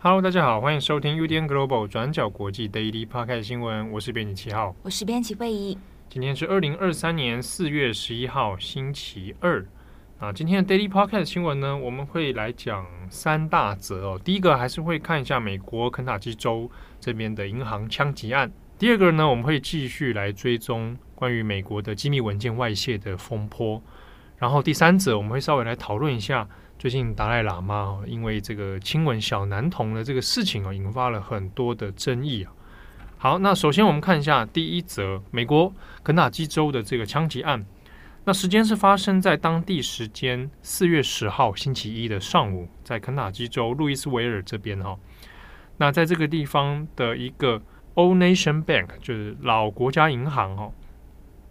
Hello，大家好，欢迎收听 UDN Global 转角国际 Daily Podcast 新闻，我是编辑七号，我是编辑会议。今天是二零二三年四月十一号，星期二。啊，今天的 Daily Podcast 新闻呢，我们会来讲三大则哦。第一个还是会看一下美国肯塔基州这边的银行枪击案。第二个呢，我们会继续来追踪关于美国的机密文件外泄的风波。然后第三则，我们会稍微来讨论一下最近达赖喇嘛，因为这个亲吻小男童的这个事情哦，引发了很多的争议啊。好，那首先我们看一下第一则，美国肯塔基州的这个枪击案。那时间是发生在当地时间四月十号星期一的上午，在肯塔基州路易斯维尔这边哈。那在这个地方的一个 Old Nation Bank，就是老国家银行哦。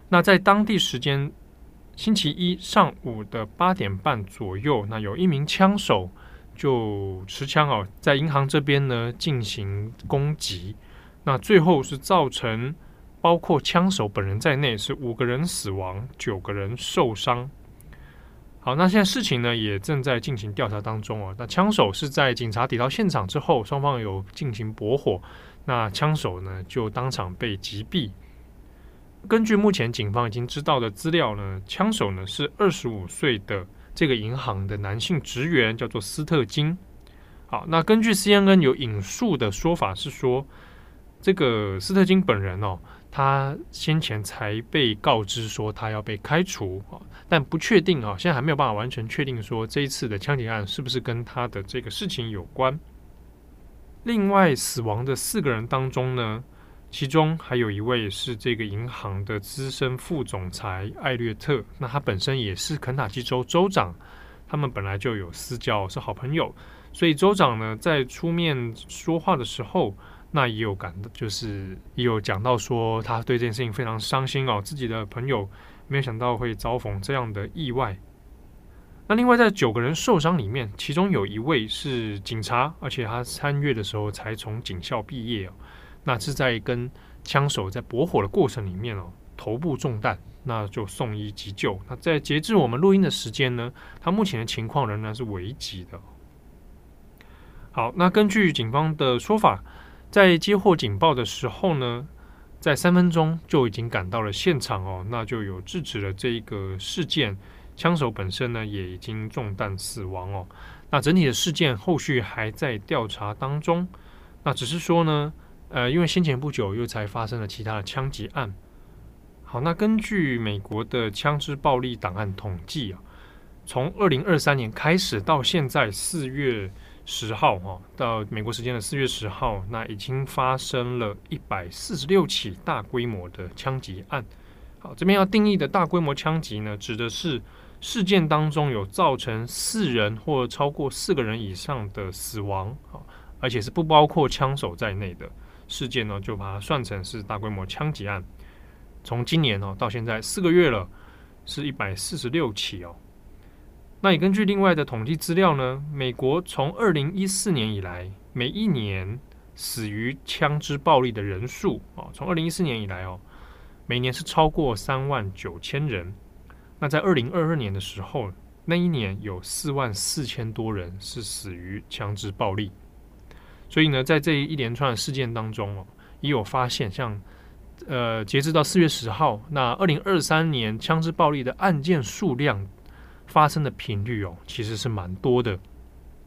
那在当地时间星期一上午的八点半左右，那有一名枪手就持枪哦，在银行这边呢进行攻击。那最后是造成。包括枪手本人在内，是五个人死亡，九个人受伤。好，那现在事情呢也正在进行调查当中啊。那枪手是在警察抵到现场之后，双方有进行驳火，那枪手呢就当场被击毙。根据目前警方已经知道的资料呢，枪手呢是二十五岁的这个银行的男性职员，叫做斯特金。好，那根据 CNN 有引述的说法是说，这个斯特金本人哦。他先前才被告知说他要被开除啊，但不确定啊，现在还没有办法完全确定说这一次的枪击案是不是跟他的这个事情有关。另外死亡的四个人当中呢，其中还有一位是这个银行的资深副总裁艾略特，那他本身也是肯塔基州州长，他们本来就有私交，是好朋友，所以州长呢在出面说话的时候。那也有感，就是也有讲到说，他对这件事情非常伤心哦，自己的朋友没有想到会遭逢这样的意外。那另外在九个人受伤里面，其中有一位是警察，而且他三月的时候才从警校毕业哦。那是在跟枪手在驳火的过程里面哦，头部中弹，那就送医急救。那在截至我们录音的时间呢，他目前的情况仍然是危急的。好，那根据警方的说法。在接获警报的时候呢，在三分钟就已经赶到了现场哦，那就有制止了这一个事件。枪手本身呢也已经中弹死亡哦。那整体的事件后续还在调查当中。那只是说呢，呃，因为先前不久又才发生了其他的枪击案。好，那根据美国的枪支暴力档案统计啊，从二零二三年开始到现在四月。十号哈，到美国时间的四月十号，那已经发生了一百四十六起大规模的枪击案。好，这边要定义的大规模枪击呢，指的是事件当中有造成四人或超过四个人以上的死亡，好，而且是不包括枪手在内的事件呢，就把它算成是大规模枪击案。从今年哦到现在四个月了，是一百四十六起哦。那也根据另外的统计资料呢，美国从二零一四年以来，每一年死于枪支暴力的人数啊，从二零一四年以来哦，每年是超过三万九千人。那在二零二二年的时候，那一年有四万四千多人是死于枪支暴力。所以呢，在这一连串事件当中哦，也有发现，像呃，截至到四月十号，那二零二三年枪支暴力的案件数量。发生的频率哦，其实是蛮多的，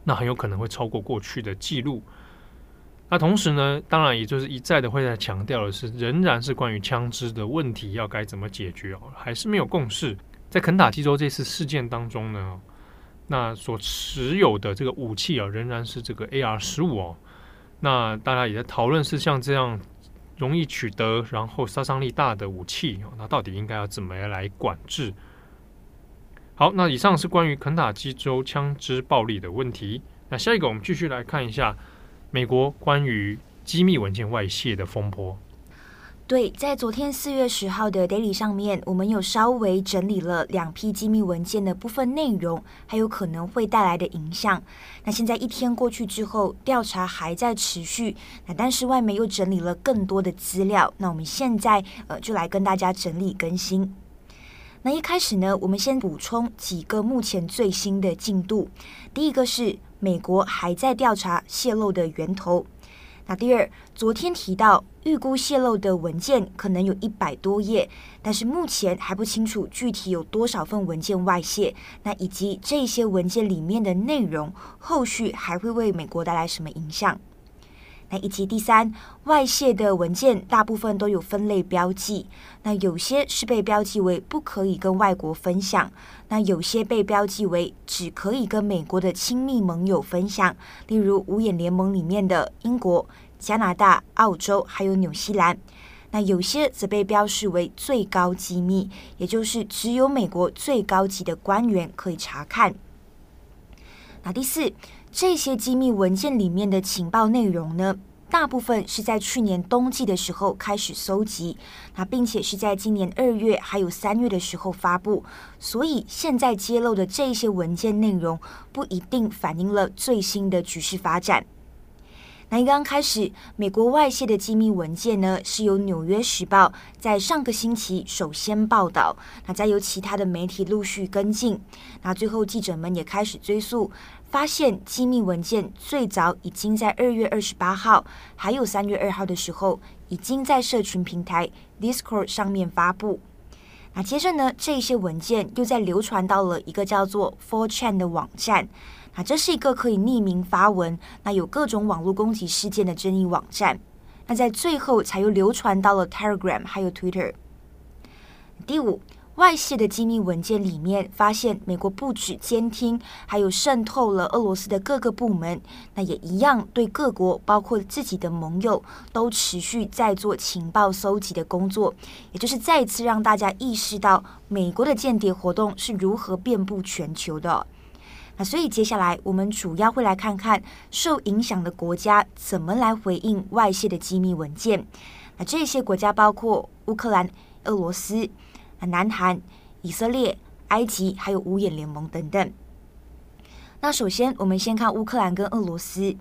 那很有可能会超过过去的记录。那同时呢，当然也就是一再的会在强调的是，仍然是关于枪支的问题要该怎么解决哦，还是没有共识。在肯塔基州这次事件当中呢，那所持有的这个武器啊，仍然是这个 AR 十五哦。那大家也在讨论是像这样容易取得，然后杀伤力大的武器哦，那到底应该要怎么样来管制？好，那以上是关于肯塔基州枪支暴力的问题。那下一个，我们继续来看一下美国关于机密文件外泄的风波。对，在昨天四月十号的 Daily 上面，我们有稍微整理了两批机密文件的部分内容，还有可能会带来的影响。那现在一天过去之后，调查还在持续，那但是外媒又整理了更多的资料，那我们现在呃就来跟大家整理更新。那一开始呢，我们先补充几个目前最新的进度。第一个是美国还在调查泄漏的源头。那第二，昨天提到预估泄露的文件可能有一百多页，但是目前还不清楚具体有多少份文件外泄，那以及这些文件里面的内容，后续还会为美国带来什么影响？那以及第三，外泄的文件大部分都有分类标记，那有些是被标记为不可以跟外国分享，那有些被标记为只可以跟美国的亲密盟友分享，例如五眼联盟里面的英国、加拿大、澳洲还有纽西兰，那有些则被标示为最高机密，也就是只有美国最高级的官员可以查看。那第四。这些机密文件里面的情报内容呢，大部分是在去年冬季的时候开始搜集，那并且是在今年二月还有三月的时候发布，所以现在揭露的这些文件内容不一定反映了最新的局势发展。那一刚开始，美国外泄的机密文件呢，是由《纽约时报》在上个星期首先报道，那再由其他的媒体陆续跟进，那最后记者们也开始追溯，发现机密文件最早已经在二月二十八号，还有三月二号的时候，已经在社群平台 Discord 上面发布。那接着呢，这些文件又在流传到了一个叫做 Four Chan 的网站。啊，这是一个可以匿名发文，那有各种网络攻击事件的争议网站。那在最后才又流传到了 Telegram 还有 Twitter。第五，外泄的机密文件里面发现，美国不止监听，还有渗透了俄罗斯的各个部门。那也一样对各国，包括自己的盟友，都持续在做情报搜集的工作。也就是再一次让大家意识到，美国的间谍活动是如何遍布全球的。那所以接下来我们主要会来看看受影响的国家怎么来回应外泄的机密文件。那这些国家包括乌克兰、俄罗斯、南韩、以色列、埃及，还有五眼联盟等等。那首先我们先看乌克兰跟俄罗斯。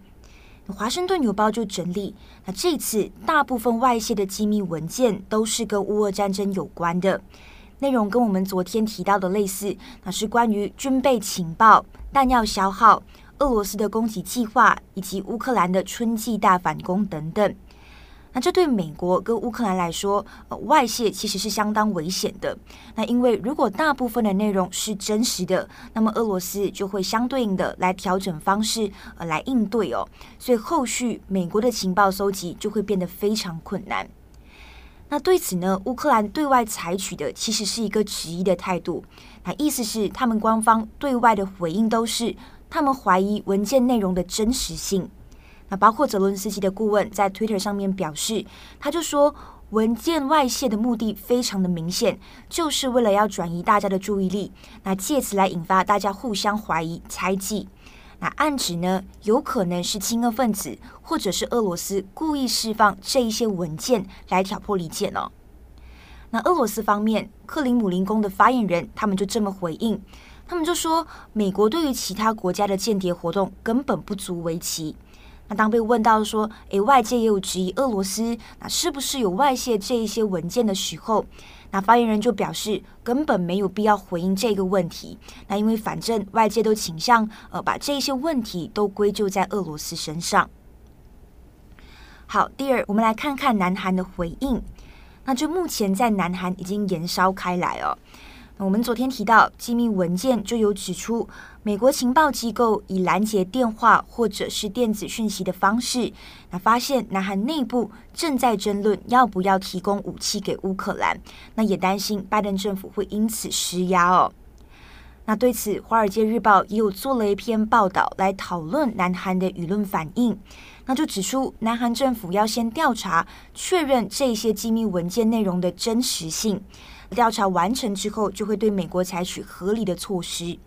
华盛顿邮报就整理，那这次大部分外泄的机密文件都是跟乌俄战争有关的。内容跟我们昨天提到的类似，那是关于军备情报、弹药消耗、俄罗斯的攻击计划以及乌克兰的春季大反攻等等。那这对美国跟乌克兰来说，呃，外泄其实是相当危险的。那因为如果大部分的内容是真实的，那么俄罗斯就会相对应的来调整方式，呃，来应对哦。所以后续美国的情报搜集就会变得非常困难。那对此呢，乌克兰对外采取的其实是一个质疑的态度。那意思是，他们官方对外的回应都是他们怀疑文件内容的真实性。那包括泽伦斯基的顾问在 Twitter 上面表示，他就说文件外泄的目的非常的明显，就是为了要转移大家的注意力，那借此来引发大家互相怀疑、猜忌。那暗指呢，有可能是亲俄分子，或者是俄罗斯故意释放这一些文件来挑拨离间哦。那俄罗斯方面，克里姆林宫的发言人他们就这么回应，他们就说，美国对于其他国家的间谍活动根本不足为奇。那当被问到说，诶，外界也有质疑俄罗斯，那是不是有外泄这一些文件的时候？那发言人就表示，根本没有必要回应这个问题。那因为反正外界都倾向呃把这些问题都归咎在俄罗斯身上。好，第二，我们来看看南韩的回应。那就目前在南韩已经延烧开来哦。我们昨天提到机密文件，就有指出，美国情报机构以拦截电话或者是电子讯息的方式，那发现南韩内部正在争论要不要提供武器给乌克兰，那也担心拜登政府会因此施压哦。那对此，《华尔街日报》也有做了一篇报道来讨论南韩的舆论反应，那就指出，南韩政府要先调查确认这些机密文件内容的真实性。调查完成之后，就会对美国采取合理的措施。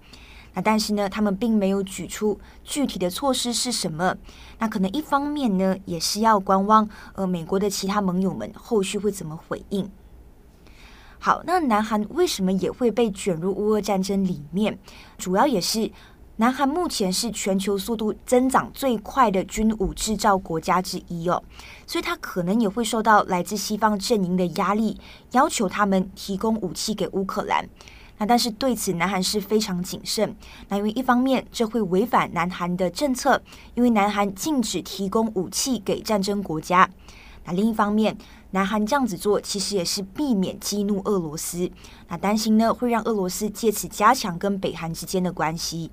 那但是呢，他们并没有举出具体的措施是什么。那可能一方面呢，也是要观望呃美国的其他盟友们后续会怎么回应。好，那南韩为什么也会被卷入乌俄战争里面？主要也是南韩目前是全球速度增长最快的军武制造国家之一哦，所以他可能也会受到来自西方阵营的压力，要求他们提供武器给乌克兰。那但是对此，南韩是非常谨慎。那因为一方面这会违反南韩的政策，因为南韩禁止提供武器给战争国家。那另一方面，南韩这样子做其实也是避免激怒俄罗斯。那担心呢会让俄罗斯借此加强跟北韩之间的关系。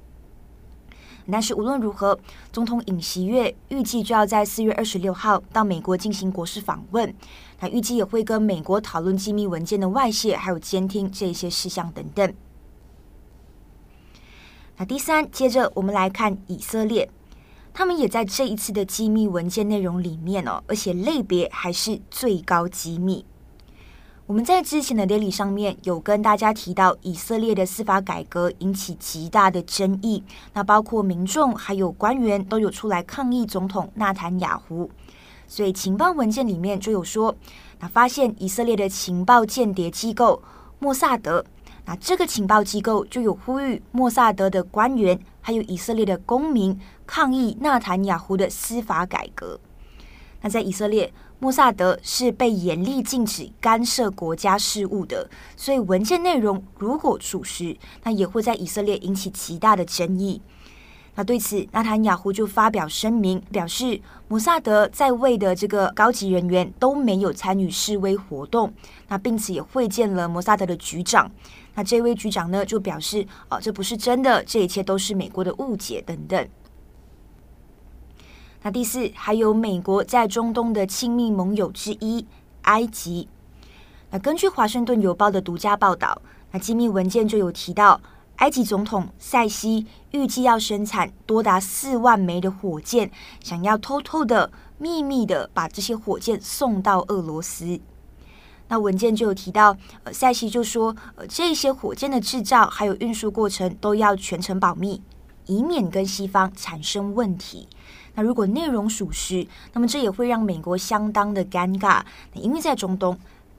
但是无论如何，总统尹锡悦预计就要在四月二十六号到美国进行国事访问。那预计也会跟美国讨论机密文件的外泄，还有监听这些事项等等。那第三，接着我们来看以色列，他们也在这一次的机密文件内容里面哦，而且类别还是最高机密。我们在之前的 Daily 上面有跟大家提到，以色列的司法改革引起极大的争议，那包括民众还有官员都有出来抗议总统纳坦雅胡，所以情报文件里面就有说，那发现以色列的情报间谍机构莫萨德，那这个情报机构就有呼吁莫萨德的官员还有以色列的公民抗议纳坦雅胡的司法改革。那在以色列，莫萨德是被严厉禁止干涉国家事务的，所以文件内容如果属实，那也会在以色列引起极大的争议。那对此，纳坦雅胡就发表声明，表示摩萨德在位的这个高级人员都没有参与示威活动，那并且也会见了摩萨德的局长。那这位局长呢，就表示，哦，这不是真的，这一切都是美国的误解等等。那第四，还有美国在中东的亲密盟友之一埃及。那根据华盛顿邮报的独家报道，那机密文件就有提到，埃及总统塞西预计要生产多达四万枚的火箭，想要偷偷的、秘密的把这些火箭送到俄罗斯。那文件就有提到，呃，塞西就说，呃，这些火箭的制造还有运输过程都要全程保密，以免跟西方产生问题。那如果内容属实，那么这也会让美国相当的尴尬。因为在中东，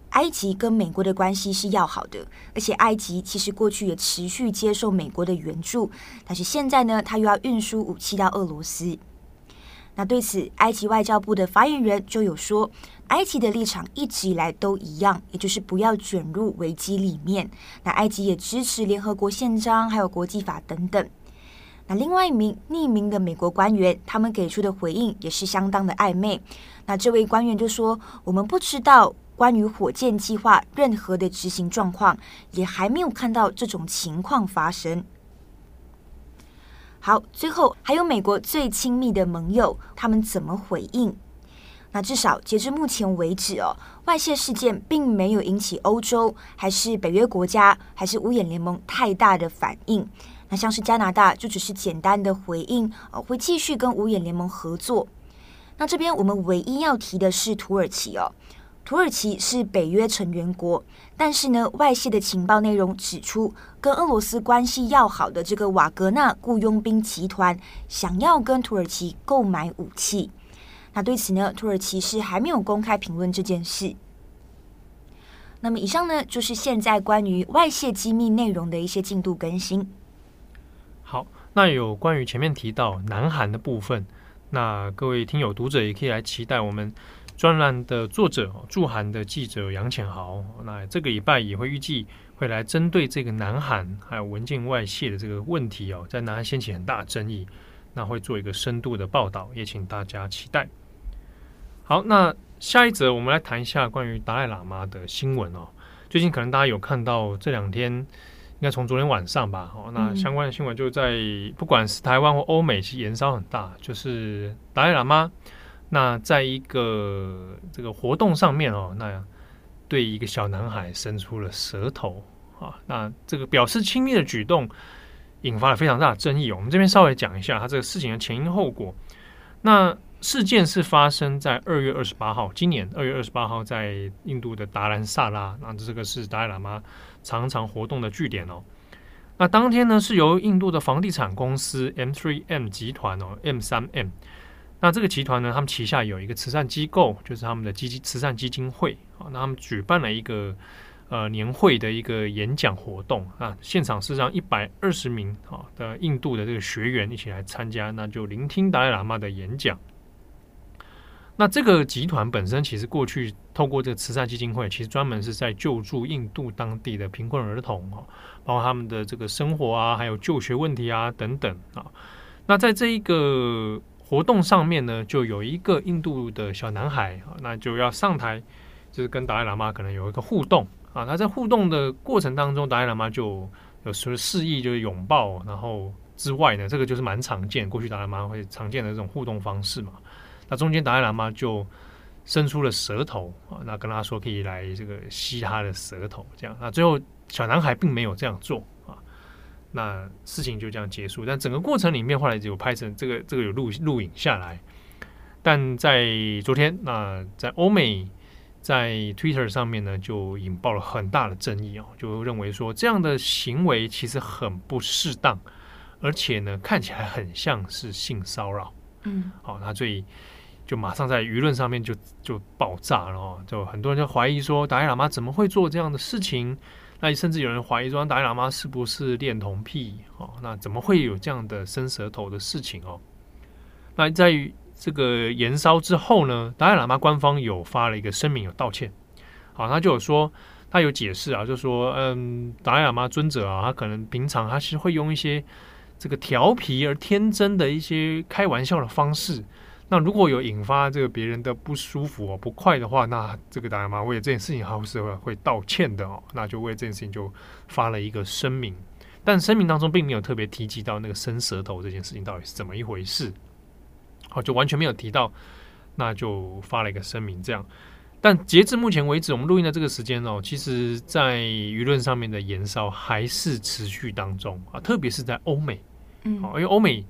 埃及跟美国的关系是要好的，而且埃及其实过去也持续接受美国的援助，但是现在呢，他又要运输武器到俄罗斯。那对此，埃及外交部的发言人就有说，埃及的立场一直以来都一样，也就是不要卷入危机里面。那埃及也支持联合国宪章，还有国际法等等。那另外一名匿名的美国官员，他们给出的回应也是相当的暧昧。那这位官员就说：“我们不知道关于火箭计划任何的执行状况，也还没有看到这种情况发生。”好，最后还有美国最亲密的盟友，他们怎么回应？那至少截至目前为止哦，外泄事件并没有引起欧洲还是北约国家还是五眼联盟太大的反应。那像是加拿大就只是简单的回应，呃，会继续跟五眼联盟合作。那这边我们唯一要提的是土耳其哦，土耳其是北约成员国，但是呢，外泄的情报内容指出，跟俄罗斯关系要好的这个瓦格纳雇佣兵集团想要跟土耳其购买武器。那对此呢，土耳其是还没有公开评论这件事。那么以上呢，就是现在关于外泄机密内容的一些进度更新。那有关于前面提到南韩的部分，那各位听友读者也可以来期待我们专栏的作者驻韩的记者杨浅豪。那这个礼拜也会预计会来针对这个南韩还有文件外泄的这个问题哦，在南韩掀起很大争议，那会做一个深度的报道，也请大家期待。好，那下一则我们来谈一下关于达赖喇嘛的新闻哦。最近可能大家有看到这两天。应该从昨天晚上吧，哦，那相关的新闻就在不管是台湾或欧美，其实延烧很大。就是达赖喇嘛，那在一个这个活动上面哦，那对一个小男孩伸出了舌头啊，那这个表示亲密的举动，引发了非常大的争议。我们这边稍微讲一下他这个事情的前因后果。那事件是发生在二月二十八号，今年二月二十八号，在印度的达兰萨拉，那这个是达赖喇嘛常常活动的据点哦。那当天呢，是由印度的房地产公司 M3M 集团哦，M3M。那这个集团呢，他们旗下有一个慈善机构，就是他们的基金慈善基金会啊。那他们举办了一个呃年会的一个演讲活动啊，现场是让一百二十名啊的印度的这个学员一起来参加，那就聆听达赖喇嘛的演讲。那这个集团本身其实过去透过这个慈善基金会，其实专门是在救助印度当地的贫困儿童啊，包括他们的这个生活啊，还有就学问题啊等等啊。那在这一个活动上面呢，就有一个印度的小男孩啊，那就要上台，就是跟达赖喇嘛可能有一个互动啊。他在互动的过程当中，达赖喇嘛就有时候示意就是拥抱，然后之外呢，这个就是蛮常见，过去达赖喇嘛会常见的这种互动方式嘛。那中间达赖喇嘛就伸出了舌头啊，那跟他说可以来这个吸他的舌头，这样。那最后小男孩并没有这样做啊，那事情就这样结束。但整个过程里面后来就有拍成这个这个有录录影下来。但在昨天，那在欧美在 Twitter 上面呢，就引爆了很大的争议哦，就认为说这样的行为其实很不适当，而且呢看起来很像是性骚扰。嗯，好，那所以。就马上在舆论上面就就爆炸了哦，就很多人就怀疑说达赖喇嘛怎么会做这样的事情？那甚至有人怀疑说达赖喇嘛是不是恋童癖哦？那怎么会有这样的伸舌头的事情哦？那在于这个延烧之后呢，达赖喇嘛官方有发了一个声明，有道歉。好，他就有说他有解释啊，就说嗯，达赖喇嘛尊者啊，他可能平常他是会用一些这个调皮而天真的一些开玩笑的方式。那如果有引发这个别人的不舒服哦、不快的话，那这个达赖喇嘛为了这件事情还是会会道歉的哦。那就为这件事情就发了一个声明，但声明当中并没有特别提及到那个伸舌头这件事情到底是怎么一回事，好，就完全没有提到，那就发了一个声明这样。但截至目前为止，我们录音的这个时间哦，其实在舆论上面的延烧还是持续当中啊，特别是在欧美，嗯，因为欧美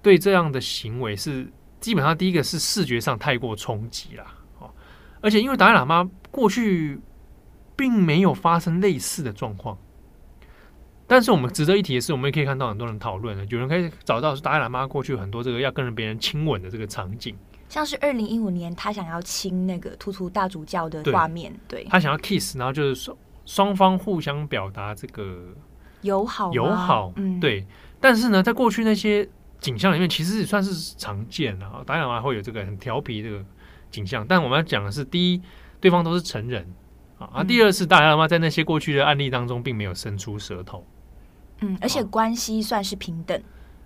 对这样的行为是。基本上，第一个是视觉上太过冲击了，哦，而且因为达赖喇嘛过去并没有发生类似的状况，但是我们值得一提的是，我们也可以看到很多人讨论了，有人可以找到是达赖喇嘛过去很多这个要跟别人亲吻的这个场景，像是二零一五年他想要亲那个突突大主教的画面，对，对他想要 kiss，然后就是双双方互相表达这个友好友好，嗯，对，但是呢，在过去那些。景象里面其实也算是常见的啊，当然还会有这个很调皮这个景象，但我们要讲的是，第一，对方都是成人啊，啊，第二是达赖喇嘛在那些过去的案例当中并没有伸出舌头，嗯，而且关系算是平等，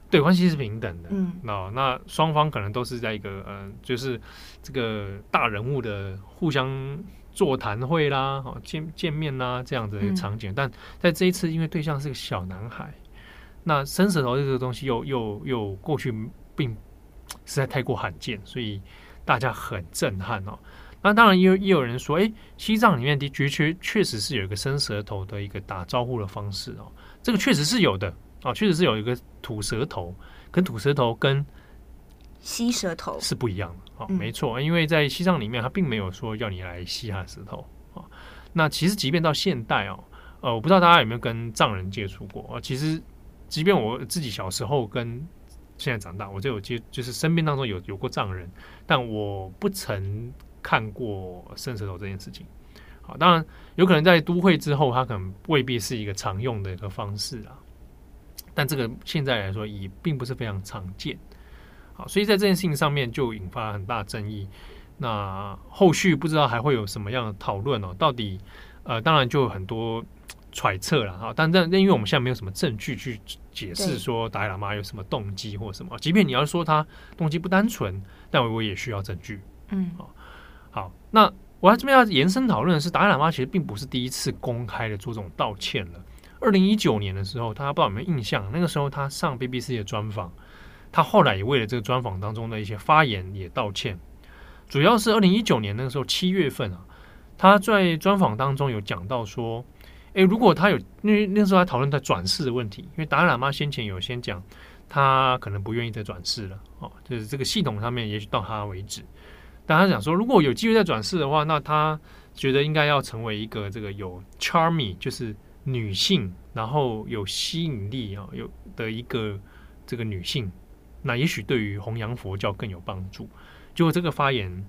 对，关系是平等的，嗯，那那双方可能都是在一个呃，就是这个大人物的互相座谈会啦，哦，见见面啦这样子的场景，但在这一次，因为对象是个小男孩。那伸舌头这个东西又又又过去并实在太过罕见，所以大家很震撼哦。那当然也有也有人说，哎，西藏里面的确确确实是有一个伸舌头的一个打招呼的方式哦，这个确实是有的啊，确实是有一个吐舌头，跟吐舌头跟吸舌头是不一样的啊，没错，因为在西藏里面，他并没有说要你来吸他的舌头啊。那其实即便到现代哦，呃，我不知道大家有没有跟藏人接触过啊，其实。即便我自己小时候跟现在长大，我就有接，就是身边当中有有过藏人，但我不曾看过伸舌头这件事情。好，当然有可能在都会之后，它可能未必是一个常用的一个方式啊。但这个现在来说也并不是非常常见。好，所以在这件事情上面就引发很大争议。那后续不知道还会有什么样的讨论哦？到底呃，当然就有很多。揣测了哈，但但因为我们现在没有什么证据去解释说达赖喇嘛有什么动机或什么，即便你要说他动机不单纯，但我也需要证据。嗯，好，好，那我在这边要延伸讨论的是，达赖喇嘛其实并不是第一次公开的做这种道歉了。二零一九年的时候，大家不知道有没有印象？那个时候他上 BBC 的专访，他后来也为了这个专访当中的一些发言也道歉。主要是二零一九年那个时候七月份啊，他在专访当中有讲到说。诶，如果他有，因为那时候还讨论他转世的问题，因为达赖喇嘛先前有先讲，他可能不愿意再转世了，哦，就是这个系统上面也许到他为止。但他讲说，如果有机会再转世的话，那他觉得应该要成为一个这个有 charming，就是女性，然后有吸引力啊，有的一个这个女性，那也许对于弘扬佛教更有帮助。结果这个发言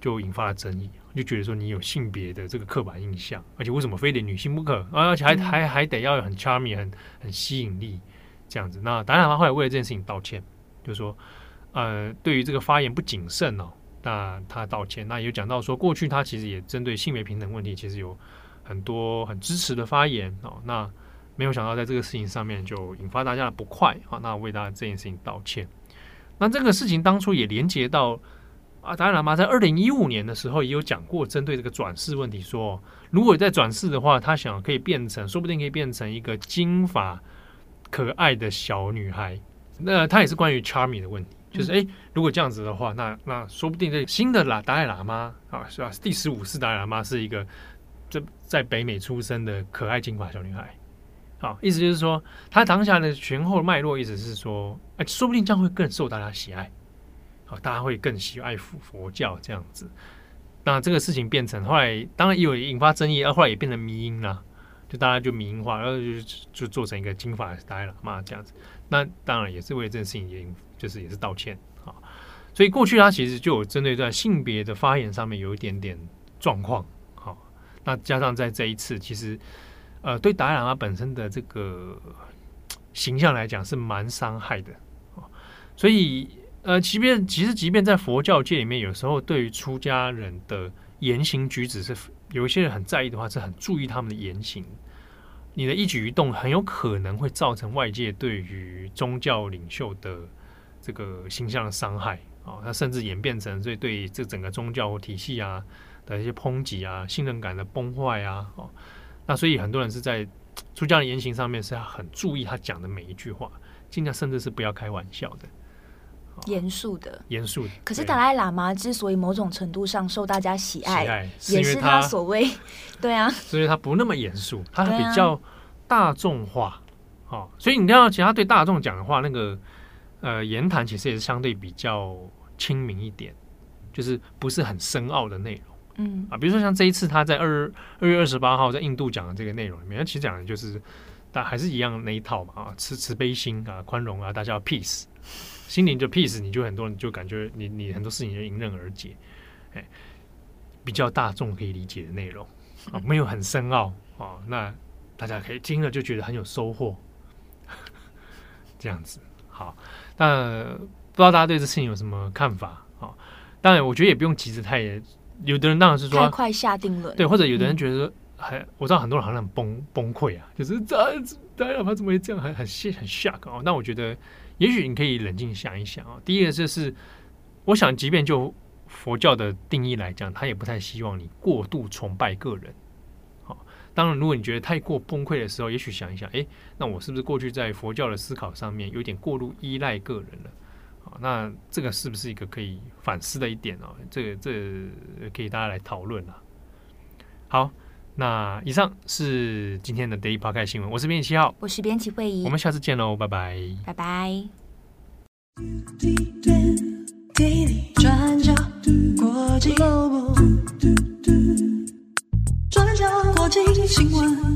就引发了争议，就觉得说你有性别的这个刻板印象，而且为什么非得女性不可？而且还还还得要很 charming、很很吸引力这样子。那当然他后来为了这件事情道歉，就说呃，对于这个发言不谨慎哦。那他道歉，那也有讲到说，过去他其实也针对性别平等问题，其实有很多很支持的发言哦。那没有想到在这个事情上面就引发大家的不快啊。那为大家这件事情道歉。那这个事情当初也连接到啊，达赖喇嘛在二零一五年的时候也有讲过，针对这个转世问题说，说如果在转世的话，他想可以变成，说不定可以变成一个金发可爱的小女孩。那他也是关于 Charming 的问题。就是哎，如果这样子的话，那那说不定这新的喇达赖喇嘛啊，是吧？第十五世达赖喇嘛是一个这在北美出生的可爱金发小女孩，好，意思就是说，他当下的前后脉络意思是说，哎，说不定这样会更受大家喜爱，好，大家会更喜爱佛佛教这样子。那这个事情变成后来，当然有引发争议，而后来也变成迷因了，就大家就迷因化，然后就就做成一个金发呆了嘛这样子。那当然也是为这件事情也。就是也是道歉啊，所以过去他其实就有针对在性别的发言上面有一点点状况，好，那加上在这一次，其实呃对达赖喇本身的这个形象来讲是蛮伤害的，所以呃，即便其实即便在佛教界里面，有时候对于出家人的言行举止是有一些人很在意的话，是很注意他们的言行，你的一举一动很有可能会造成外界对于宗教领袖的。这个形象的伤害。啊，他甚至演变成所以对这整个宗教体系啊的一些抨击啊，信任感的崩坏啊，哦，那所以很多人是在出家的言行上面是要很注意他讲的每一句话，尽量甚至是不要开玩笑的，严肃的，严肃的。可是达赖喇嘛之所以某种程度上受大家喜爱，喜爱是也是他所谓 对啊，所以他不那么严肃，他比较大众化，哦，所以你看到其他对大众讲的话那个。呃，言谈其实也是相对比较亲民一点，就是不是很深奥的内容。嗯啊，比如说像这一次他在二二月二十八号在印度讲的这个内容里面，他其实讲的就是，但还是一样那一套嘛啊，慈慈悲心啊，宽容啊，大家要 peace，心灵就 peace，你就很多人就感觉你你很多事情就迎刃而解，哎，比较大众可以理解的内容啊，没有很深奥啊，那大家可以听了就觉得很有收获，这样子好。那不知道大家对这事情有什么看法啊？当然，我觉得也不用急着太，有的人当然是说太快下定论，对，或者有的人觉得还，嗯、我知道很多人好像很崩崩溃啊，就是这达赖喇嘛怎么会这样，很很很 shock 啊。那我觉得，也许你可以冷静想一想啊。第一个就是，我想，即便就佛教的定义来讲，他也不太希望你过度崇拜个人。好当然，如果你觉得太过崩溃的时候，也许想一想，哎，那我是不是过去在佛教的思考上面有点过度依赖个人了？啊，那这个是不是一个可以反思的一点哦？这个这个、可以大家来讨论啊。好，那以上是今天的 day podcast 新闻。我是编辑七号。我是编辑慧怡我们下次见喽拜拜。拜拜。滴滴答滴滴转角国际转角过街新闻。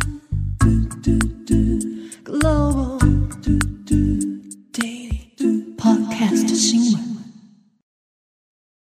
滴滴答滴 global podcast 新闻。